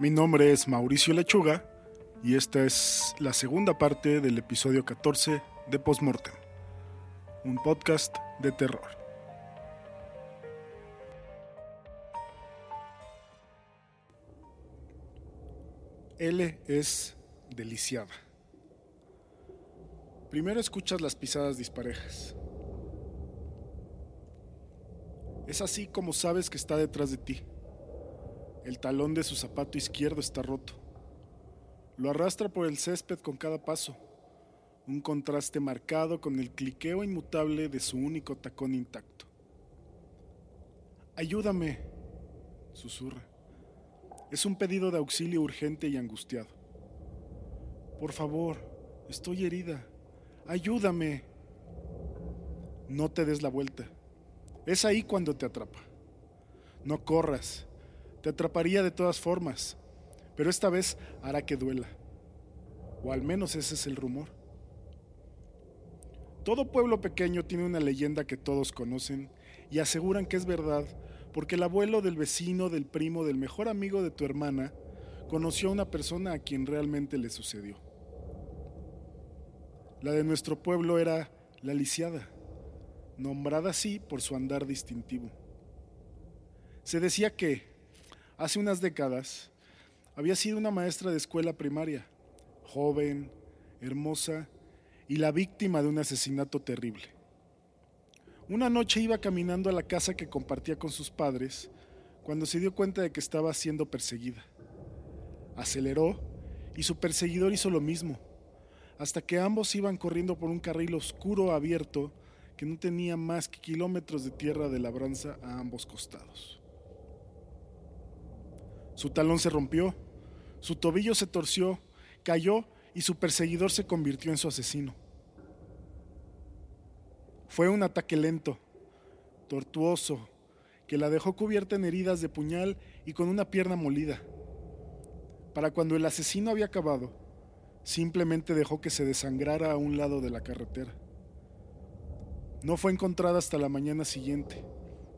Mi nombre es Mauricio Lechuga y esta es la segunda parte del episodio 14 de Postmortem, un podcast de terror. L es deliciada. Primero escuchas las pisadas disparejas. Es así como sabes que está detrás de ti. El talón de su zapato izquierdo está roto. Lo arrastra por el césped con cada paso, un contraste marcado con el cliqueo inmutable de su único tacón intacto. Ayúdame, susurra. Es un pedido de auxilio urgente y angustiado. Por favor, estoy herida. Ayúdame. No te des la vuelta. Es ahí cuando te atrapa. No corras. Te atraparía de todas formas, pero esta vez hará que duela. O al menos ese es el rumor. Todo pueblo pequeño tiene una leyenda que todos conocen y aseguran que es verdad porque el abuelo del vecino, del primo, del mejor amigo de tu hermana conoció a una persona a quien realmente le sucedió. La de nuestro pueblo era la lisiada nombrada así por su andar distintivo. Se decía que, hace unas décadas, había sido una maestra de escuela primaria, joven, hermosa y la víctima de un asesinato terrible. Una noche iba caminando a la casa que compartía con sus padres cuando se dio cuenta de que estaba siendo perseguida. Aceleró y su perseguidor hizo lo mismo, hasta que ambos iban corriendo por un carril oscuro abierto que no tenía más que kilómetros de tierra de labranza a ambos costados. Su talón se rompió, su tobillo se torció, cayó y su perseguidor se convirtió en su asesino. Fue un ataque lento, tortuoso, que la dejó cubierta en heridas de puñal y con una pierna molida. Para cuando el asesino había acabado, simplemente dejó que se desangrara a un lado de la carretera. No fue encontrada hasta la mañana siguiente,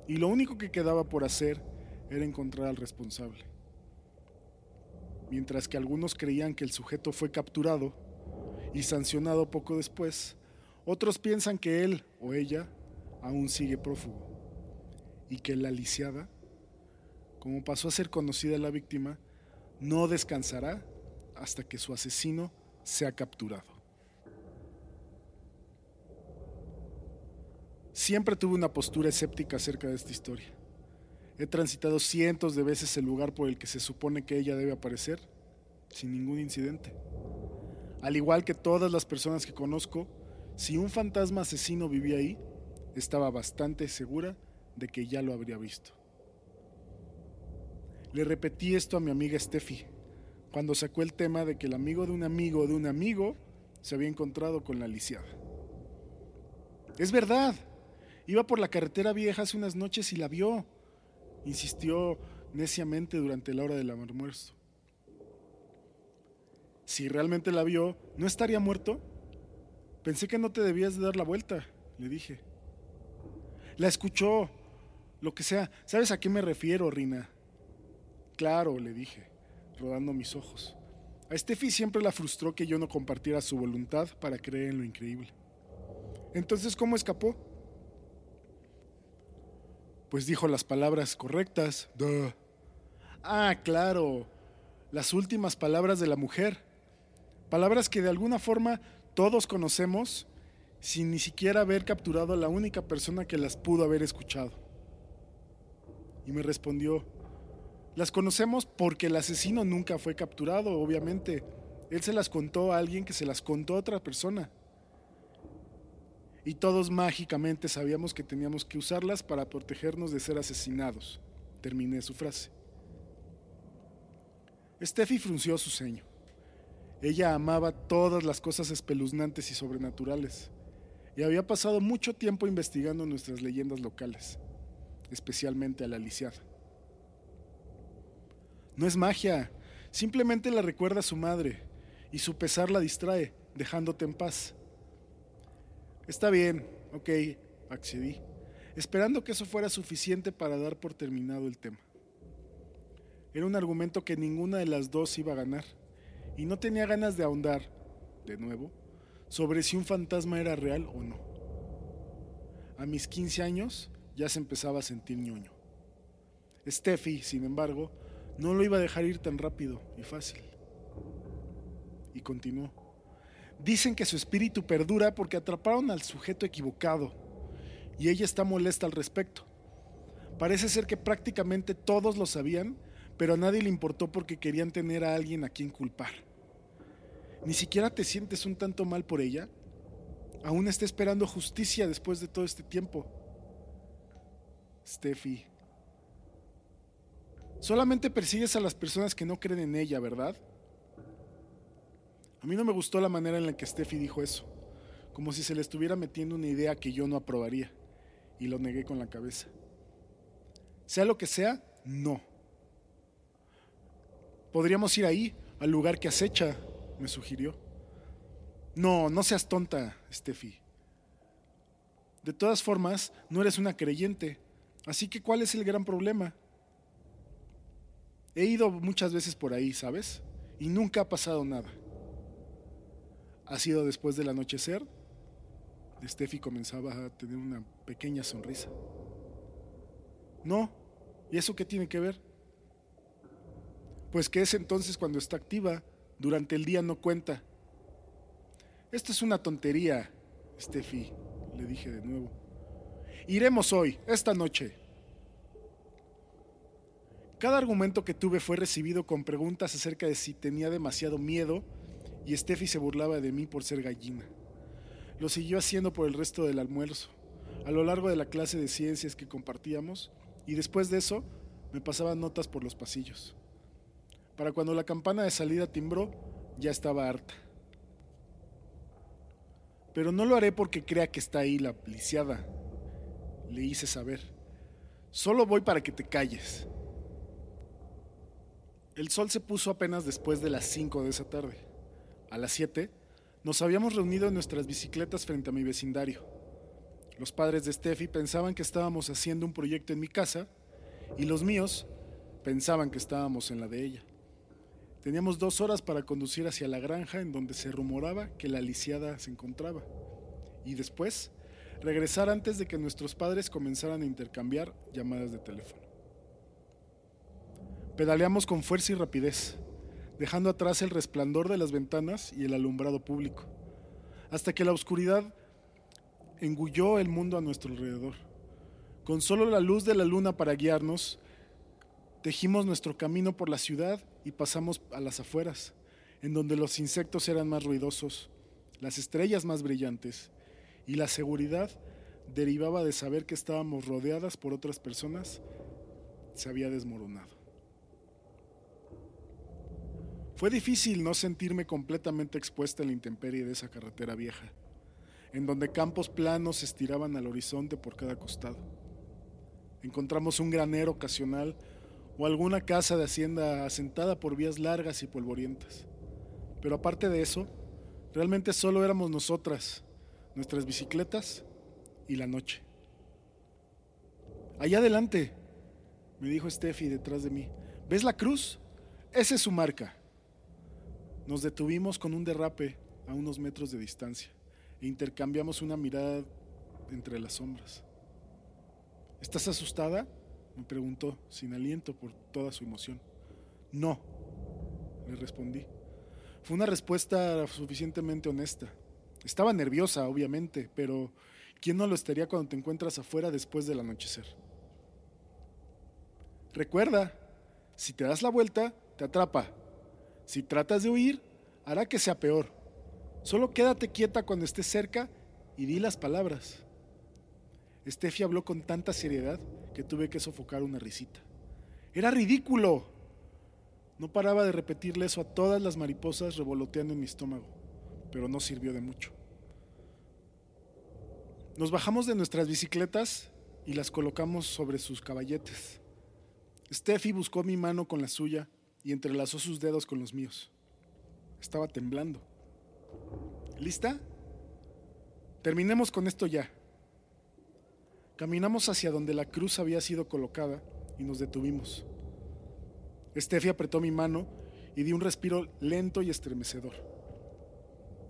y lo único que quedaba por hacer era encontrar al responsable. Mientras que algunos creían que el sujeto fue capturado y sancionado poco después, otros piensan que él o ella aún sigue prófugo y que la lisiada, como pasó a ser conocida la víctima, no descansará hasta que su asesino sea capturado. Siempre tuve una postura escéptica acerca de esta historia. He transitado cientos de veces el lugar por el que se supone que ella debe aparecer, sin ningún incidente. Al igual que todas las personas que conozco, si un fantasma asesino vivía ahí, estaba bastante segura de que ya lo habría visto. Le repetí esto a mi amiga Steffi, cuando sacó el tema de que el amigo de un amigo de un amigo se había encontrado con la lisiada. Es verdad, Iba por la carretera vieja hace unas noches y la vio. Insistió neciamente durante la hora del almuerzo. Si realmente la vio, ¿no estaría muerto? Pensé que no te debías de dar la vuelta, le dije. La escuchó, lo que sea. ¿Sabes a qué me refiero, Rina? Claro, le dije, rodando mis ojos. A Steffi siempre la frustró que yo no compartiera su voluntad para creer en lo increíble. Entonces, ¿cómo escapó? Pues dijo las palabras correctas. Ah, claro, las últimas palabras de la mujer. Palabras que de alguna forma todos conocemos sin ni siquiera haber capturado a la única persona que las pudo haber escuchado. Y me respondió, las conocemos porque el asesino nunca fue capturado, obviamente. Él se las contó a alguien que se las contó a otra persona y todos mágicamente sabíamos que teníamos que usarlas para protegernos de ser asesinados. Terminé su frase. Steffi frunció su ceño. Ella amaba todas las cosas espeluznantes y sobrenaturales, y había pasado mucho tiempo investigando nuestras leyendas locales, especialmente a la lisiada. No es magia, simplemente la recuerda a su madre, y su pesar la distrae, dejándote en paz. Está bien, ok, accedí, esperando que eso fuera suficiente para dar por terminado el tema. Era un argumento que ninguna de las dos iba a ganar, y no tenía ganas de ahondar, de nuevo, sobre si un fantasma era real o no. A mis 15 años ya se empezaba a sentir ñoño. Steffi, sin embargo, no lo iba a dejar ir tan rápido y fácil. Y continuó. Dicen que su espíritu perdura porque atraparon al sujeto equivocado y ella está molesta al respecto. Parece ser que prácticamente todos lo sabían, pero a nadie le importó porque querían tener a alguien a quien culpar. ¿Ni siquiera te sientes un tanto mal por ella? Aún está esperando justicia después de todo este tiempo. Steffi. Solamente persigues a las personas que no creen en ella, ¿verdad? A mí no me gustó la manera en la que Steffi dijo eso, como si se le estuviera metiendo una idea que yo no aprobaría, y lo negué con la cabeza. Sea lo que sea, no. Podríamos ir ahí, al lugar que acecha, me sugirió. No, no seas tonta, Steffi. De todas formas, no eres una creyente, así que ¿cuál es el gran problema? He ido muchas veces por ahí, ¿sabes? Y nunca ha pasado nada. Ha sido después del anochecer. Steffi comenzaba a tener una pequeña sonrisa. No, ¿y eso qué tiene que ver? Pues que es entonces cuando está activa, durante el día no cuenta. Esto es una tontería, Steffi, le dije de nuevo. Iremos hoy, esta noche. Cada argumento que tuve fue recibido con preguntas acerca de si tenía demasiado miedo y Steffi se burlaba de mí por ser gallina. Lo siguió haciendo por el resto del almuerzo, a lo largo de la clase de ciencias que compartíamos, y después de eso me pasaba notas por los pasillos. Para cuando la campana de salida timbró, ya estaba harta. Pero no lo haré porque crea que está ahí la lisiada, le hice saber. Solo voy para que te calles. El sol se puso apenas después de las 5 de esa tarde. A las 7 nos habíamos reunido en nuestras bicicletas frente a mi vecindario. Los padres de Steffi pensaban que estábamos haciendo un proyecto en mi casa y los míos pensaban que estábamos en la de ella. Teníamos dos horas para conducir hacia la granja en donde se rumoraba que la lisiada se encontraba y después regresar antes de que nuestros padres comenzaran a intercambiar llamadas de teléfono. Pedaleamos con fuerza y rapidez, dejando atrás el resplandor de las ventanas y el alumbrado público, hasta que la oscuridad engulló el mundo a nuestro alrededor. Con solo la luz de la luna para guiarnos, tejimos nuestro camino por la ciudad y pasamos a las afueras, en donde los insectos eran más ruidosos, las estrellas más brillantes, y la seguridad derivaba de saber que estábamos rodeadas por otras personas, se había desmoronado. Fue difícil no sentirme completamente expuesta a la intemperie de esa carretera vieja, en donde campos planos se estiraban al horizonte por cada costado. Encontramos un granero ocasional o alguna casa de hacienda asentada por vías largas y polvorientas. Pero aparte de eso, realmente solo éramos nosotras, nuestras bicicletas y la noche. Allá adelante, me dijo Steffi detrás de mí. ¿Ves la cruz? Esa es su marca. Nos detuvimos con un derrape a unos metros de distancia e intercambiamos una mirada entre las sombras. ¿Estás asustada? me preguntó, sin aliento por toda su emoción. No, le respondí. Fue una respuesta suficientemente honesta. Estaba nerviosa, obviamente, pero ¿quién no lo estaría cuando te encuentras afuera después del anochecer? Recuerda, si te das la vuelta, te atrapa, si tratas de huir, hará que sea peor. Solo quédate quieta cuando estés cerca y di las palabras. Steffi habló con tanta seriedad que tuve que sofocar una risita. Era ridículo. No paraba de repetirle eso a todas las mariposas revoloteando en mi estómago, pero no sirvió de mucho. Nos bajamos de nuestras bicicletas y las colocamos sobre sus caballetes. Steffi buscó mi mano con la suya y entrelazó sus dedos con los míos. Estaba temblando. ¿Lista? Terminemos con esto ya. Caminamos hacia donde la cruz había sido colocada y nos detuvimos. Steffi apretó mi mano y di un respiro lento y estremecedor.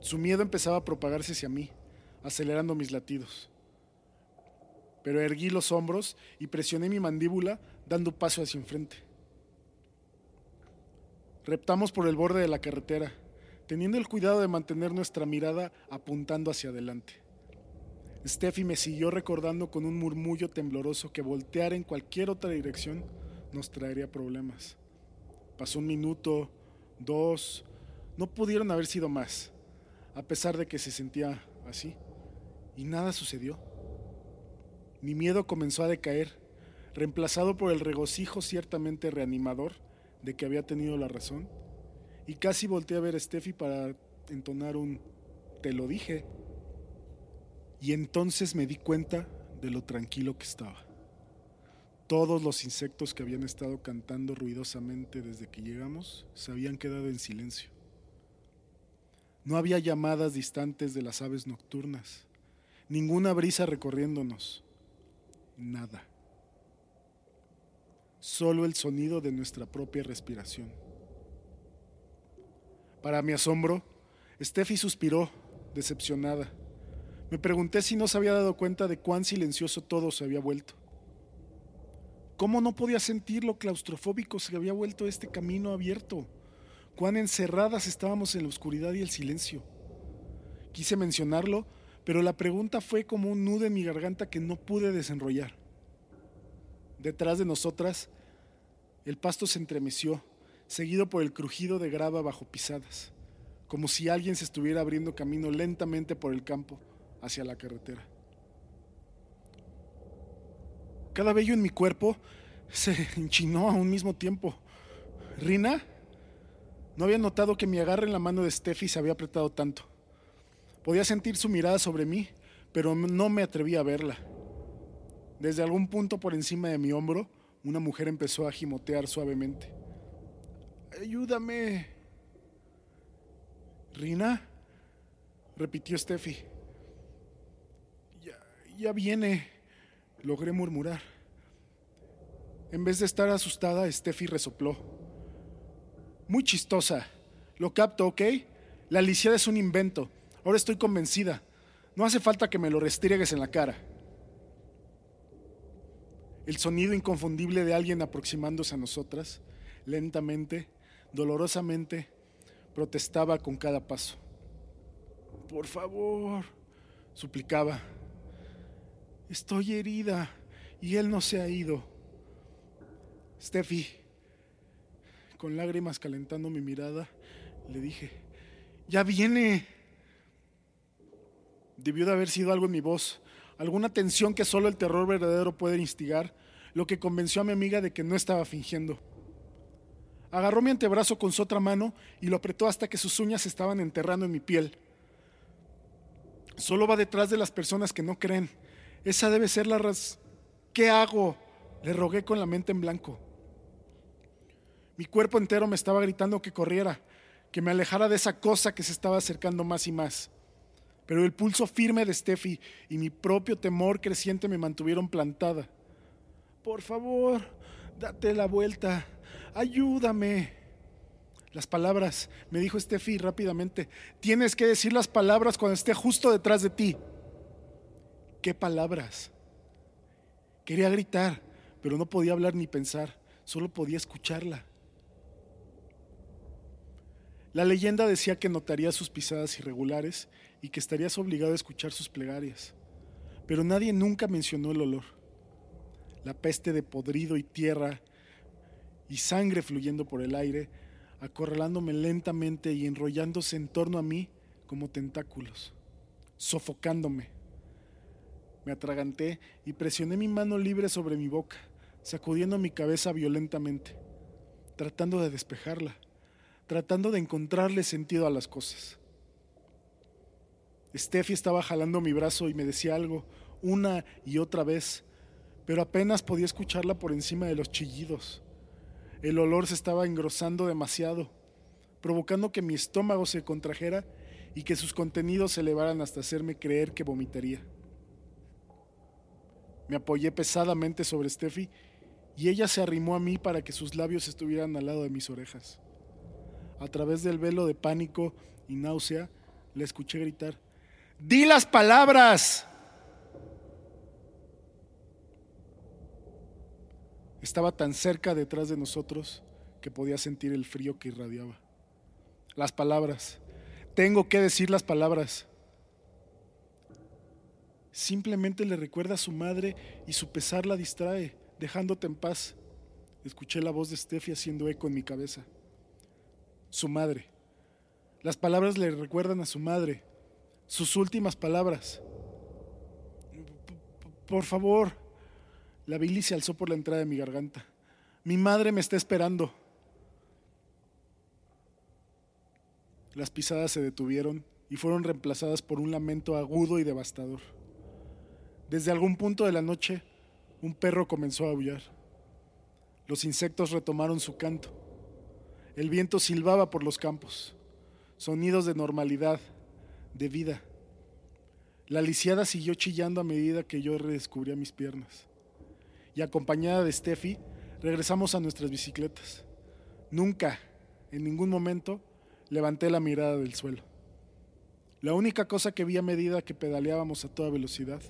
Su miedo empezaba a propagarse hacia mí, acelerando mis latidos. Pero erguí los hombros y presioné mi mandíbula dando paso hacia enfrente. Reptamos por el borde de la carretera, teniendo el cuidado de mantener nuestra mirada apuntando hacia adelante. Steffi me siguió recordando con un murmullo tembloroso que voltear en cualquier otra dirección nos traería problemas. Pasó un minuto, dos, no pudieron haber sido más, a pesar de que se sentía así, y nada sucedió. Mi miedo comenzó a decaer, reemplazado por el regocijo ciertamente reanimador de que había tenido la razón, y casi volteé a ver a Steffi para entonar un te lo dije. Y entonces me di cuenta de lo tranquilo que estaba. Todos los insectos que habían estado cantando ruidosamente desde que llegamos se habían quedado en silencio. No había llamadas distantes de las aves nocturnas, ninguna brisa recorriéndonos, nada. Solo el sonido de nuestra propia respiración. Para mi asombro, Steffi suspiró, decepcionada. Me pregunté si no se había dado cuenta de cuán silencioso todo se había vuelto. ¿Cómo no podía sentir lo claustrofóbico se había vuelto este camino abierto? Cuán encerradas estábamos en la oscuridad y el silencio. Quise mencionarlo, pero la pregunta fue como un nudo en mi garganta que no pude desenrollar. Detrás de nosotras, el pasto se entremeció, seguido por el crujido de grava bajo pisadas, como si alguien se estuviera abriendo camino lentamente por el campo hacia la carretera. Cada vello en mi cuerpo se enchinó a un mismo tiempo. Rina no había notado que mi agarre en la mano de Steffi se había apretado tanto. Podía sentir su mirada sobre mí, pero no me atrevía a verla. Desde algún punto por encima de mi hombro, una mujer empezó a gimotear suavemente. Ayúdame. Rina, repitió Steffi. Ya, viene logré murmurar. En vez de estar asustada, Steffi resopló. Muy chistosa. Lo capto, ¿ok? La lisiada es un invento. Ahora estoy convencida. No hace falta que me lo restriegues en la cara. El sonido inconfundible de alguien aproximándose a nosotras, lentamente, dolorosamente, protestaba con cada paso. Por favor, suplicaba. Estoy herida y él no se ha ido. Steffi, con lágrimas calentando mi mirada, le dije, ya viene. Debió de haber sido algo en mi voz, alguna tensión que solo el terror verdadero puede instigar, lo que convenció a mi amiga de que no estaba fingiendo. Agarró mi antebrazo con su otra mano y lo apretó hasta que sus uñas estaban enterrando en mi piel. Solo va detrás de las personas que no creen, esa debe ser la razón. ¿Qué hago? Le rogué con la mente en blanco. Mi cuerpo entero me estaba gritando que corriera, que me alejara de esa cosa que se estaba acercando más y más. Pero el pulso firme de Steffi y mi propio temor creciente me mantuvieron plantada. Por favor, date la vuelta, ayúdame. Las palabras, me dijo Steffi rápidamente, tienes que decir las palabras cuando esté justo detrás de ti. ¿Qué palabras? Quería gritar, pero no podía hablar ni pensar, solo podía escucharla. La leyenda decía que notaría sus pisadas irregulares y que estarías obligado a escuchar sus plegarias, pero nadie nunca mencionó el olor. La peste de podrido y tierra y sangre fluyendo por el aire, acorralándome lentamente y enrollándose en torno a mí como tentáculos, sofocándome. Me atraganté y presioné mi mano libre sobre mi boca, sacudiendo mi cabeza violentamente, tratando de despejarla, tratando de encontrarle sentido a las cosas. Steffi estaba jalando mi brazo y me decía algo una y otra vez, pero apenas podía escucharla por encima de los chillidos. El olor se estaba engrosando demasiado, provocando que mi estómago se contrajera y que sus contenidos se elevaran hasta hacerme creer que vomitaría. Me apoyé pesadamente sobre Steffi y ella se arrimó a mí para que sus labios estuvieran al lado de mis orejas. A través del velo de pánico y náusea, le escuché gritar, ¡Di las palabras! Estaba tan cerca detrás de nosotros que podía sentir el frío que irradiaba. Las palabras. Tengo que decir las palabras. Simplemente le recuerda a su madre y su pesar la distrae, dejándote en paz. Escuché la voz de Steffi haciendo eco en mi cabeza. Su madre. Las palabras le recuerdan a su madre. Sus últimas palabras. Por favor, la bilis se alzó por la entrada de mi garganta. Mi madre me está esperando. Las pisadas se detuvieron y fueron reemplazadas por un lamento agudo y devastador. Desde algún punto de la noche, un perro comenzó a aullar. Los insectos retomaron su canto. El viento silbaba por los campos. Sonidos de normalidad, de vida. La lisiada siguió chillando a medida que yo redescubría mis piernas y acompañada de Steffi, regresamos a nuestras bicicletas. Nunca, en ningún momento, levanté la mirada del suelo. La única cosa que vi a medida que pedaleábamos a toda velocidad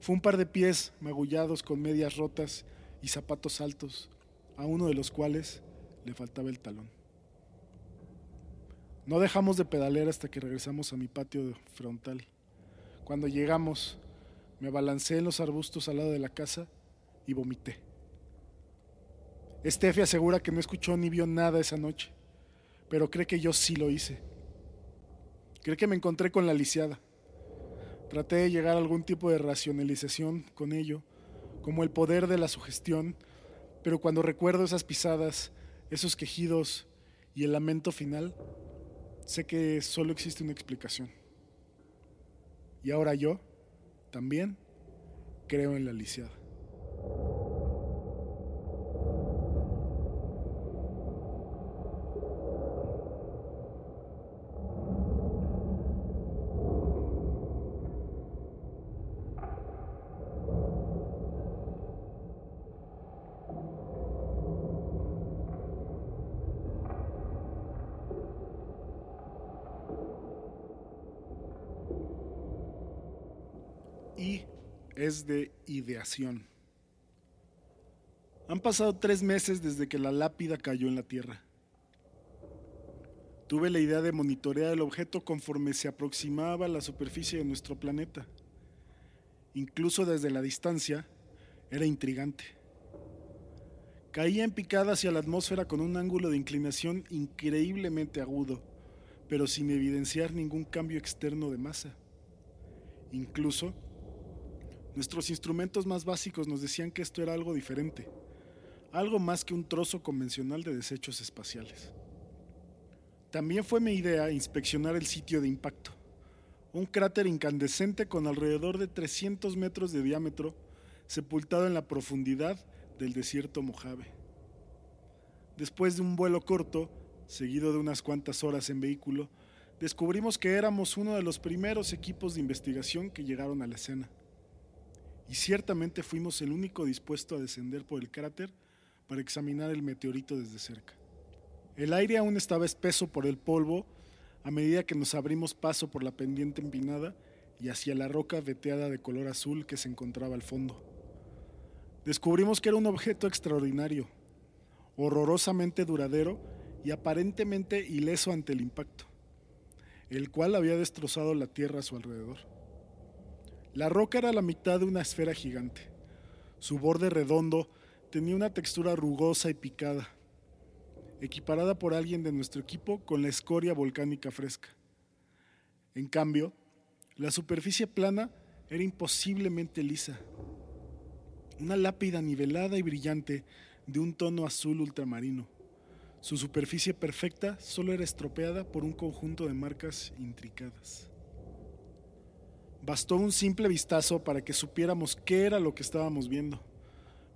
fue un par de pies magullados con medias rotas y zapatos altos, a uno de los cuales le faltaba el talón. No dejamos de pedalear hasta que regresamos a mi patio frontal. Cuando llegamos, me abalancé en los arbustos al lado de la casa y vomité. Steffi asegura que no escuchó ni vio nada esa noche, pero cree que yo sí lo hice. Cree que me encontré con la lisiada. Traté de llegar a algún tipo de racionalización con ello, como el poder de la sugestión, pero cuando recuerdo esas pisadas, esos quejidos y el lamento final, sé que solo existe una explicación. Y ahora yo, también, creo en la lisiada. y es de ideación. Han pasado tres meses desde que la lápida cayó en la Tierra. Tuve la idea de monitorear el objeto conforme se aproximaba a la superficie de nuestro planeta. Incluso desde la distancia, era intrigante. Caía en picada hacia la atmósfera con un ángulo de inclinación increíblemente agudo, pero sin evidenciar ningún cambio externo de masa. Incluso, Nuestros instrumentos más básicos nos decían que esto era algo diferente, algo más que un trozo convencional de desechos espaciales. También fue mi idea inspeccionar el sitio de impacto, un cráter incandescente con alrededor de 300 metros de diámetro, sepultado en la profundidad del desierto Mojave. Después de un vuelo corto, seguido de unas cuantas horas en vehículo, descubrimos que éramos uno de los primeros equipos de investigación que llegaron a la escena y ciertamente fuimos el único dispuesto a descender por el cráter para examinar el meteorito desde cerca. El aire aún estaba espeso por el polvo a medida que nos abrimos paso por la pendiente empinada y hacia la roca veteada de color azul que se encontraba al fondo. Descubrimos que era un objeto extraordinario, horrorosamente duradero y aparentemente ileso ante el impacto, el cual había destrozado la tierra a su alrededor. La roca era la mitad de una esfera gigante. Su borde redondo tenía una textura rugosa y picada, equiparada por alguien de nuestro equipo con la escoria volcánica fresca. En cambio, la superficie plana era imposiblemente lisa. Una lápida nivelada y brillante de un tono azul ultramarino. Su superficie perfecta solo era estropeada por un conjunto de marcas intricadas. Bastó un simple vistazo para que supiéramos qué era lo que estábamos viendo,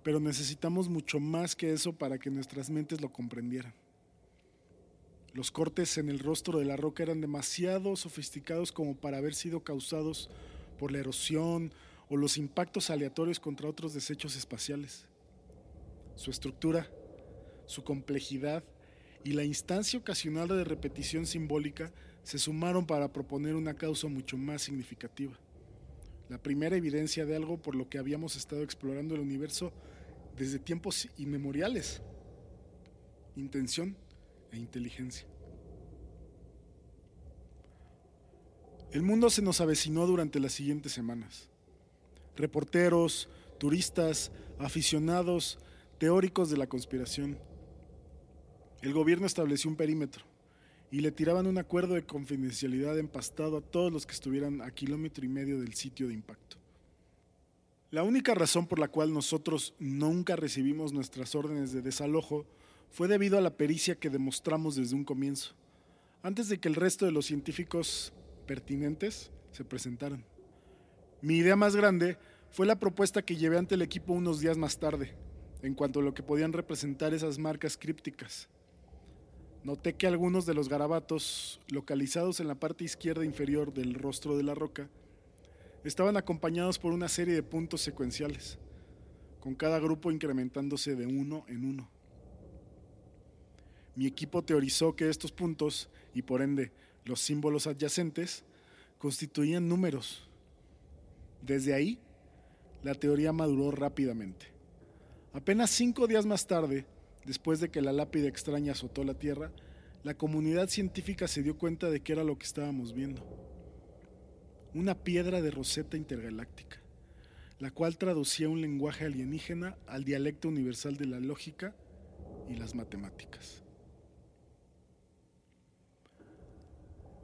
pero necesitamos mucho más que eso para que nuestras mentes lo comprendieran. Los cortes en el rostro de la roca eran demasiado sofisticados como para haber sido causados por la erosión o los impactos aleatorios contra otros desechos espaciales. su estructura, su complejidad y la instancia ocasional de repetición simbólica se sumaron para proponer una causa mucho más significativa. La primera evidencia de algo por lo que habíamos estado explorando el universo desde tiempos inmemoriales. Intención e inteligencia. El mundo se nos avecinó durante las siguientes semanas. Reporteros, turistas, aficionados, teóricos de la conspiración. El gobierno estableció un perímetro y le tiraban un acuerdo de confidencialidad empastado a todos los que estuvieran a kilómetro y medio del sitio de impacto. La única razón por la cual nosotros nunca recibimos nuestras órdenes de desalojo fue debido a la pericia que demostramos desde un comienzo, antes de que el resto de los científicos pertinentes se presentaran. Mi idea más grande fue la propuesta que llevé ante el equipo unos días más tarde, en cuanto a lo que podían representar esas marcas crípticas. Noté que algunos de los garabatos, localizados en la parte izquierda inferior del rostro de la roca, estaban acompañados por una serie de puntos secuenciales, con cada grupo incrementándose de uno en uno. Mi equipo teorizó que estos puntos, y por ende los símbolos adyacentes, constituían números. Desde ahí, la teoría maduró rápidamente. Apenas cinco días más tarde, después de que la lápida extraña azotó la Tierra, la comunidad científica se dio cuenta de que era lo que estábamos viendo. Una piedra de roseta intergaláctica, la cual traducía un lenguaje alienígena al dialecto universal de la lógica y las matemáticas.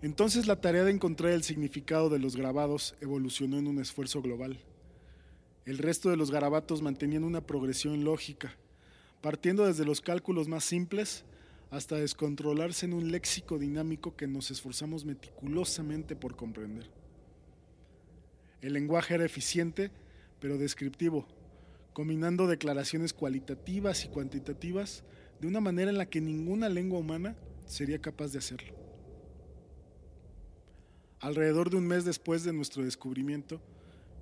Entonces la tarea de encontrar el significado de los grabados evolucionó en un esfuerzo global. El resto de los garabatos mantenían una progresión lógica, partiendo desde los cálculos más simples hasta descontrolarse en un léxico dinámico que nos esforzamos meticulosamente por comprender. El lenguaje era eficiente, pero descriptivo, combinando declaraciones cualitativas y cuantitativas de una manera en la que ninguna lengua humana sería capaz de hacerlo. Alrededor de un mes después de nuestro descubrimiento,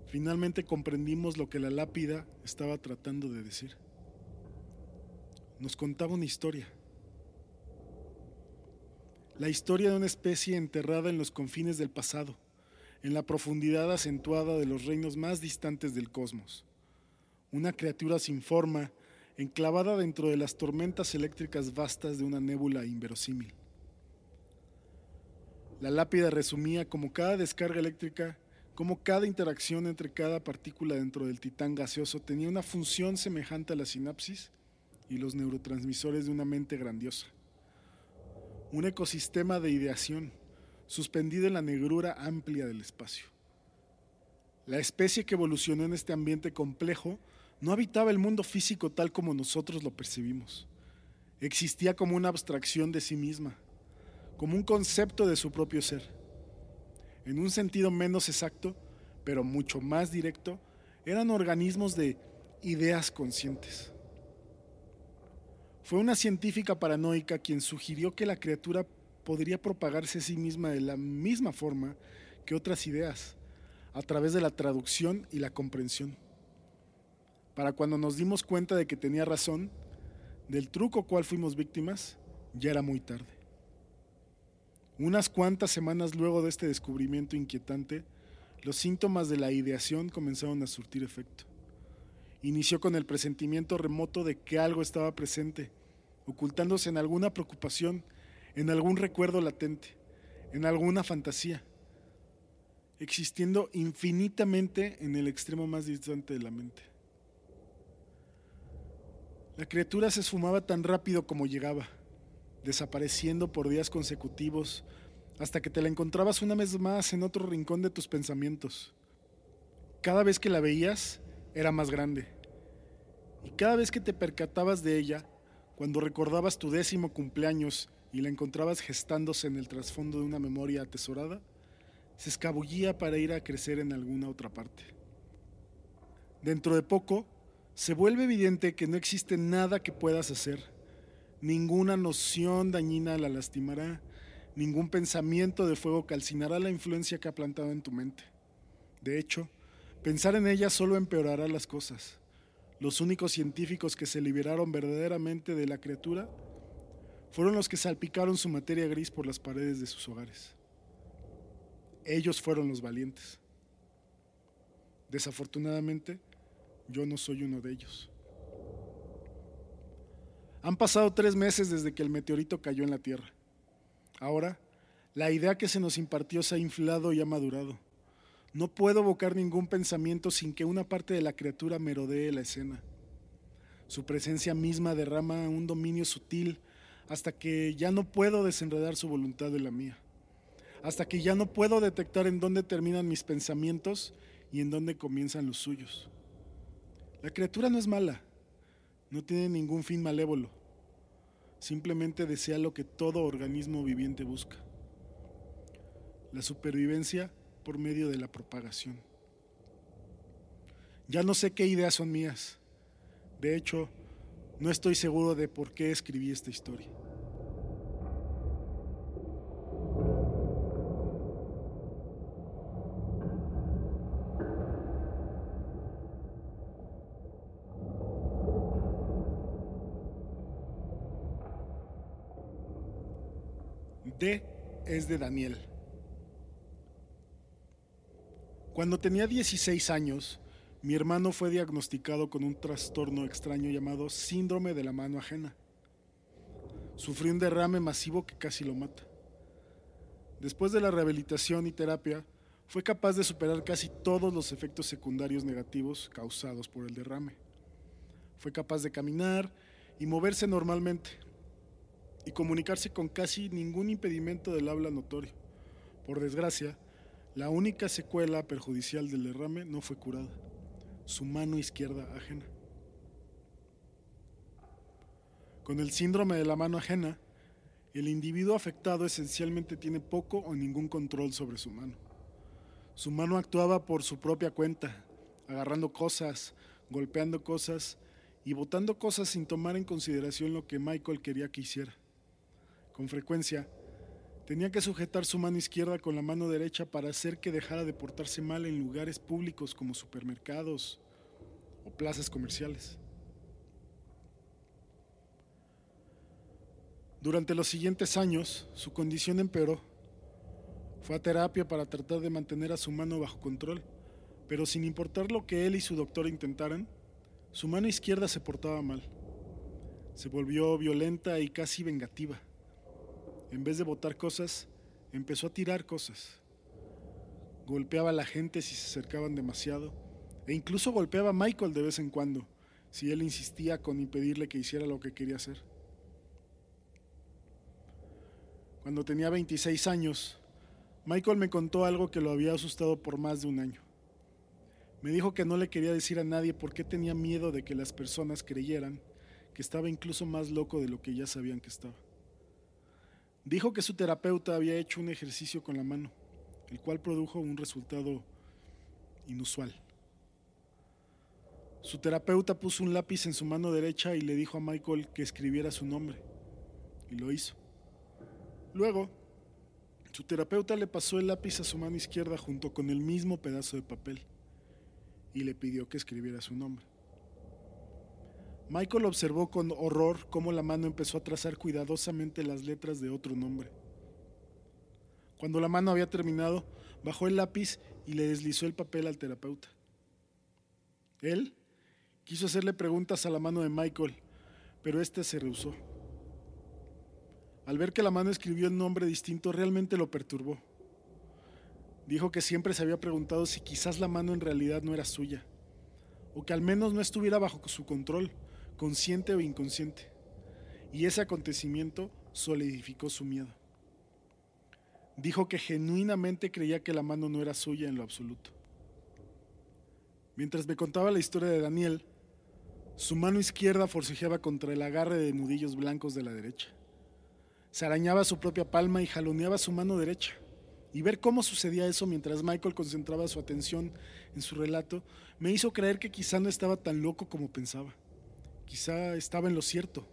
finalmente comprendimos lo que la lápida estaba tratando de decir. Nos contaba una historia. La historia de una especie enterrada en los confines del pasado, en la profundidad acentuada de los reinos más distantes del cosmos. Una criatura sin forma, enclavada dentro de las tormentas eléctricas vastas de una nébula inverosímil. La lápida resumía como cada descarga eléctrica, como cada interacción entre cada partícula dentro del titán gaseoso tenía una función semejante a la sinapsis y los neurotransmisores de una mente grandiosa. Un ecosistema de ideación, suspendido en la negrura amplia del espacio. La especie que evolucionó en este ambiente complejo no habitaba el mundo físico tal como nosotros lo percibimos. Existía como una abstracción de sí misma, como un concepto de su propio ser. En un sentido menos exacto, pero mucho más directo, eran organismos de ideas conscientes. Fue una científica paranoica quien sugirió que la criatura podría propagarse a sí misma de la misma forma que otras ideas, a través de la traducción y la comprensión. Para cuando nos dimos cuenta de que tenía razón, del truco cual fuimos víctimas, ya era muy tarde. Unas cuantas semanas luego de este descubrimiento inquietante, los síntomas de la ideación comenzaron a surtir efecto. Inició con el presentimiento remoto de que algo estaba presente, ocultándose en alguna preocupación, en algún recuerdo latente, en alguna fantasía, existiendo infinitamente en el extremo más distante de la mente. La criatura se esfumaba tan rápido como llegaba desapareciendo por días consecutivos hasta que te la encontrabas una vez más en otro rincón de tus pensamientos. Cada vez que la veías era más grande. Y cada vez que te percatabas de ella, cuando recordabas tu décimo cumpleaños y la encontrabas gestándose en el trasfondo de una memoria atesorada, se escabullía para ir a crecer en alguna otra parte. Dentro de poco, se vuelve evidente que no existe nada que puedas hacer Ninguna noción dañina la lastimará, ningún pensamiento de fuego calcinará la influencia que ha plantado en tu mente. De hecho, pensar en ella solo empeorará las cosas. Los únicos científicos que se liberaron verdaderamente de la criatura fueron los que salpicaron su materia gris por las paredes de sus hogares. Ellos fueron los valientes. Desafortunadamente, yo no soy uno de ellos. Han pasado tres meses desde que el meteorito cayó en la Tierra. Ahora, la idea que se nos impartió se ha inflado y ha madurado. No puedo evocar ningún pensamiento sin que una parte de la criatura merodee la escena. Su presencia misma derrama un dominio sutil hasta que ya no puedo desenredar su voluntad de la mía. Hasta que ya no puedo detectar en dónde terminan mis pensamientos y en dónde comienzan los suyos. La criatura no es mala, no tiene ningún fin malévolo. Simplemente desea lo que todo organismo viviente busca. La supervivencia por medio de la propagación. Ya no sé qué ideas son mías. De hecho, no estoy seguro de por qué escribí esta historia. D es de Daniel. Cuando tenía 16 años, mi hermano fue diagnosticado con un trastorno extraño llamado síndrome de la mano ajena. Sufrió un derrame masivo que casi lo mata. Después de la rehabilitación y terapia, fue capaz de superar casi todos los efectos secundarios negativos causados por el derrame. Fue capaz de caminar y moverse normalmente, y comunicarse con casi ningún impedimento del habla notorio. Por desgracia, la única secuela perjudicial del derrame no fue curada, su mano izquierda ajena. Con el síndrome de la mano ajena, el individuo afectado esencialmente tiene poco o ningún control sobre su mano. Su mano actuaba por su propia cuenta, agarrando cosas, golpeando cosas y botando cosas sin tomar en consideración lo que Michael quería que hiciera. Con frecuencia, tenía que sujetar su mano izquierda con la mano derecha para hacer que dejara de portarse mal en lugares públicos como supermercados o plazas comerciales. Durante los siguientes años, su condición empeoró. Fue a terapia para tratar de mantener a su mano bajo control, pero sin importar lo que él y su doctor intentaran, su mano izquierda se portaba mal. Se volvió violenta y casi vengativa en vez de botar cosas, empezó a tirar cosas. Golpeaba a la gente si se acercaban demasiado e incluso golpeaba a Michael de vez en cuando, si él insistía con impedirle que hiciera lo que quería hacer. Cuando tenía 26 años, Michael me contó algo que lo había asustado por más de un año. Me dijo que no le quería decir a nadie por qué tenía miedo de que las personas creyeran que estaba incluso más loco de lo que ya sabían que estaba. Dijo que su terapeuta había hecho un ejercicio con la mano, el cual produjo un resultado inusual. Su terapeuta puso un lápiz en su mano derecha y le dijo a Michael que escribiera su nombre, y lo hizo. Luego, su terapeuta le pasó el lápiz a su mano izquierda junto con el mismo pedazo de papel y le pidió que escribiera su nombre. Michael observó con horror cómo la mano empezó a trazar cuidadosamente las letras de otro nombre. Cuando la mano había terminado, bajó el lápiz y le deslizó el papel al terapeuta. Él quiso hacerle preguntas a la mano de Michael, pero éste se rehusó. Al ver que la mano escribió un nombre distinto, realmente lo perturbó. Dijo que siempre se había preguntado si quizás la mano en realidad no era suya, o que al menos no estuviera bajo su control consciente o inconsciente, y ese acontecimiento solidificó su miedo. Dijo que genuinamente creía que la mano no era suya en lo absoluto. Mientras me contaba la historia de Daniel, su mano izquierda forcejeaba contra el agarre de nudillos blancos de la derecha. Se arañaba su propia palma y jaloneaba su mano derecha. Y ver cómo sucedía eso mientras Michael concentraba su atención en su relato me hizo creer que quizá no estaba tan loco como pensaba. Quizá estaba en lo cierto.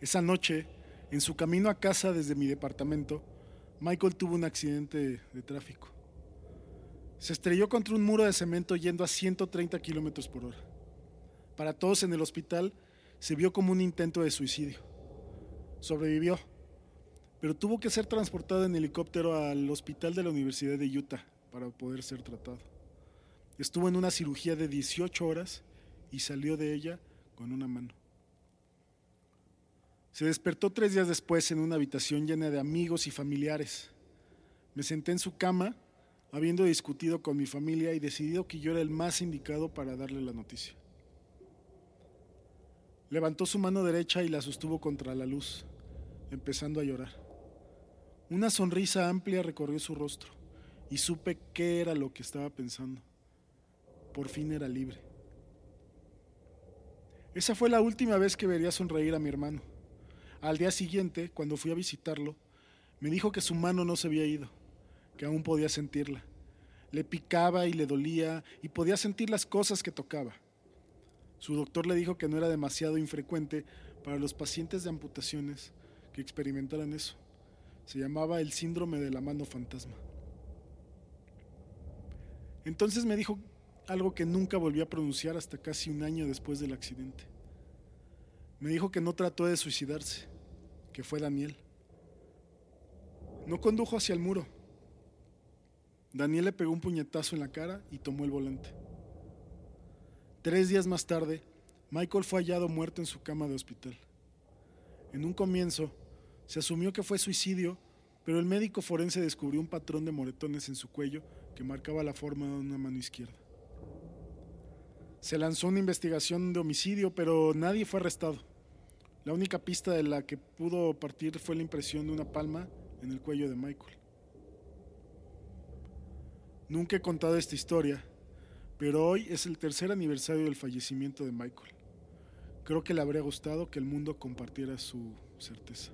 Esa noche, en su camino a casa desde mi departamento, Michael tuvo un accidente de tráfico. Se estrelló contra un muro de cemento yendo a 130 kilómetros por hora. Para todos en el hospital se vio como un intento de suicidio. Sobrevivió, pero tuvo que ser transportado en helicóptero al hospital de la Universidad de Utah para poder ser tratado. Estuvo en una cirugía de 18 horas y salió de ella con una mano. Se despertó tres días después en una habitación llena de amigos y familiares. Me senté en su cama, habiendo discutido con mi familia y decidido que yo era el más indicado para darle la noticia. Levantó su mano derecha y la sostuvo contra la luz, empezando a llorar. Una sonrisa amplia recorrió su rostro y supe qué era lo que estaba pensando. Por fin era libre. Esa fue la última vez que vería sonreír a mi hermano. Al día siguiente, cuando fui a visitarlo, me dijo que su mano no se había ido, que aún podía sentirla. Le picaba y le dolía y podía sentir las cosas que tocaba. Su doctor le dijo que no era demasiado infrecuente para los pacientes de amputaciones que experimentaran eso. Se llamaba el síndrome de la mano fantasma. Entonces me dijo algo que nunca volví a pronunciar hasta casi un año después del accidente. Me dijo que no trató de suicidarse, que fue Daniel. No condujo hacia el muro. Daniel le pegó un puñetazo en la cara y tomó el volante. Tres días más tarde, Michael fue hallado muerto en su cama de hospital. En un comienzo, se asumió que fue suicidio, pero el médico forense descubrió un patrón de moretones en su cuello que marcaba la forma de una mano izquierda. Se lanzó una investigación de homicidio, pero nadie fue arrestado. La única pista de la que pudo partir fue la impresión de una palma en el cuello de Michael. Nunca he contado esta historia, pero hoy es el tercer aniversario del fallecimiento de Michael. Creo que le habría gustado que el mundo compartiera su certeza.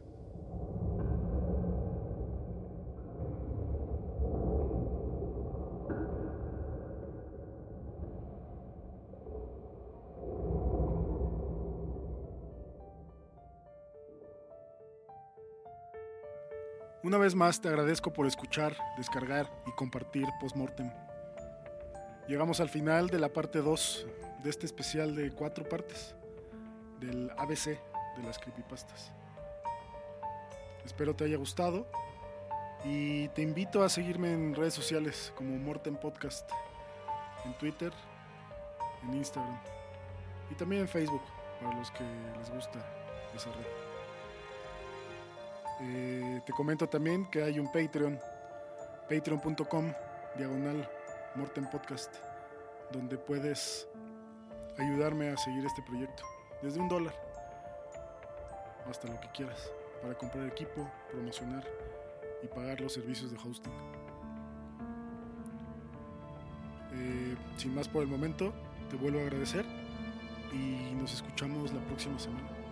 Una vez más te agradezco por escuchar, descargar y compartir Postmortem. Llegamos al final de la parte 2 de este especial de cuatro partes del ABC de las creepypastas. Espero te haya gustado y te invito a seguirme en redes sociales como Mortem Podcast, en Twitter, en Instagram y también en Facebook para los que les gusta esa red. Eh, te comento también que hay un Patreon, patreon.com, diagonal Morten Podcast, donde puedes ayudarme a seguir este proyecto. Desde un dólar hasta lo que quieras, para comprar equipo, promocionar y pagar los servicios de hosting. Eh, sin más por el momento, te vuelvo a agradecer y nos escuchamos la próxima semana.